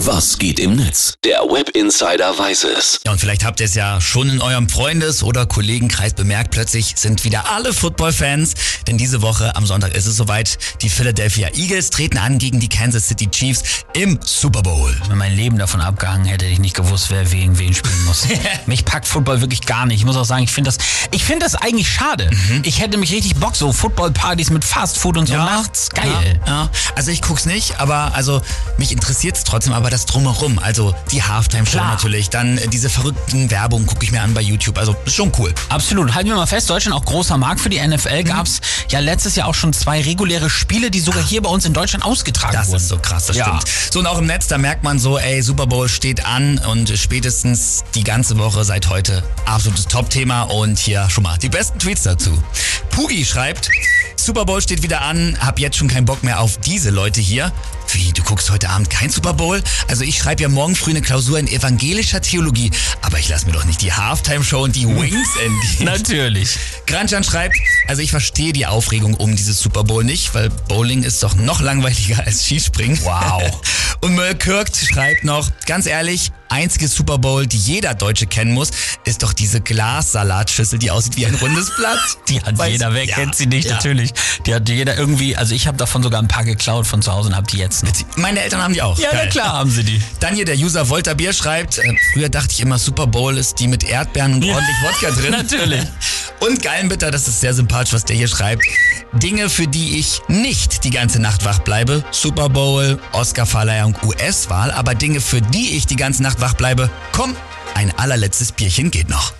Was geht im Netz? Der Web Insider weiß es. Ja, und vielleicht habt ihr es ja schon in eurem Freundes- oder Kollegenkreis bemerkt. Plötzlich sind wieder alle Football-Fans. Denn diese Woche am Sonntag ist es soweit. Die Philadelphia Eagles treten an gegen die Kansas City Chiefs im Super Bowl. Wenn mein Leben davon abgehangen hätte, hätte ich nicht gewusst, wer gegen wen spielen muss. mich packt Football wirklich gar nicht. Ich muss auch sagen, ich finde das, ich finde das eigentlich schade. Ich hätte mich richtig Bock, so Football-Partys mit Fast Food und so nachts. Geil. Ja, ja. Also ich guck's nicht, aber also mich interessiert's trotzdem, aber das drumherum. Also die Halftime-Show natürlich. Dann äh, diese verrückten Werbung gucke ich mir an bei YouTube. Also ist schon cool. Absolut. Halten wir mal fest, Deutschland auch großer Markt für die NFL. Mhm. Gab's ja letztes Jahr auch schon zwei reguläre Spiele, die sogar hier bei uns in Deutschland ausgetragen Das wurden. ist so krass, das Ja. stimmt. So und auch im Netz, da merkt man so, ey, Super Bowl steht an und spätestens die ganze Woche seit heute absolutes Top-Thema und hier schon mal die besten Tweets dazu. Pugi schreibt, Super Bowl steht wieder an, hab jetzt schon keinen Bock mehr auf diese Leute hier. Wie, du guckst heute Abend kein Super Bowl? Also ich schreibe ja morgen früh eine Klausur in evangelischer Theologie, aber ich lasse mir doch nicht die Halftime-Show und die Wings entgehen. Natürlich. Granchan schreibt, also ich verstehe die Aufregung um dieses Super Bowl nicht, weil Bowling ist doch noch langweiliger als Skispringen. Wow. Und Möll Kirk schreibt noch, ganz ehrlich, einzige Super Bowl, die jeder Deutsche kennen muss, ist doch diese Glassalatschüssel, die aussieht wie ein rundes Blatt. Die hat Weiß- jeder, wer Ja, kennt sie nicht, ja. natürlich. Die hat jeder irgendwie, also ich habe davon sogar ein paar geklaut von zu Hause und habe die jetzt noch. Meine Eltern haben die auch. Ja, na Geil. klar haben sie die. Dann hier der User Volta Bier schreibt, äh, früher dachte ich immer, Super Bowl ist die mit Erdbeeren und ordentlich Wodka drin. Natürlich. Und Gallenbitter, das ist sehr sympathisch, was der hier schreibt. Dinge, für die ich nicht die ganze Nacht wach bleibe. Super Bowl, Oscarverleihung, US-Wahl. Aber Dinge, für die ich die ganze Nacht wach bleibe, komm, ein allerletztes Bierchen geht noch.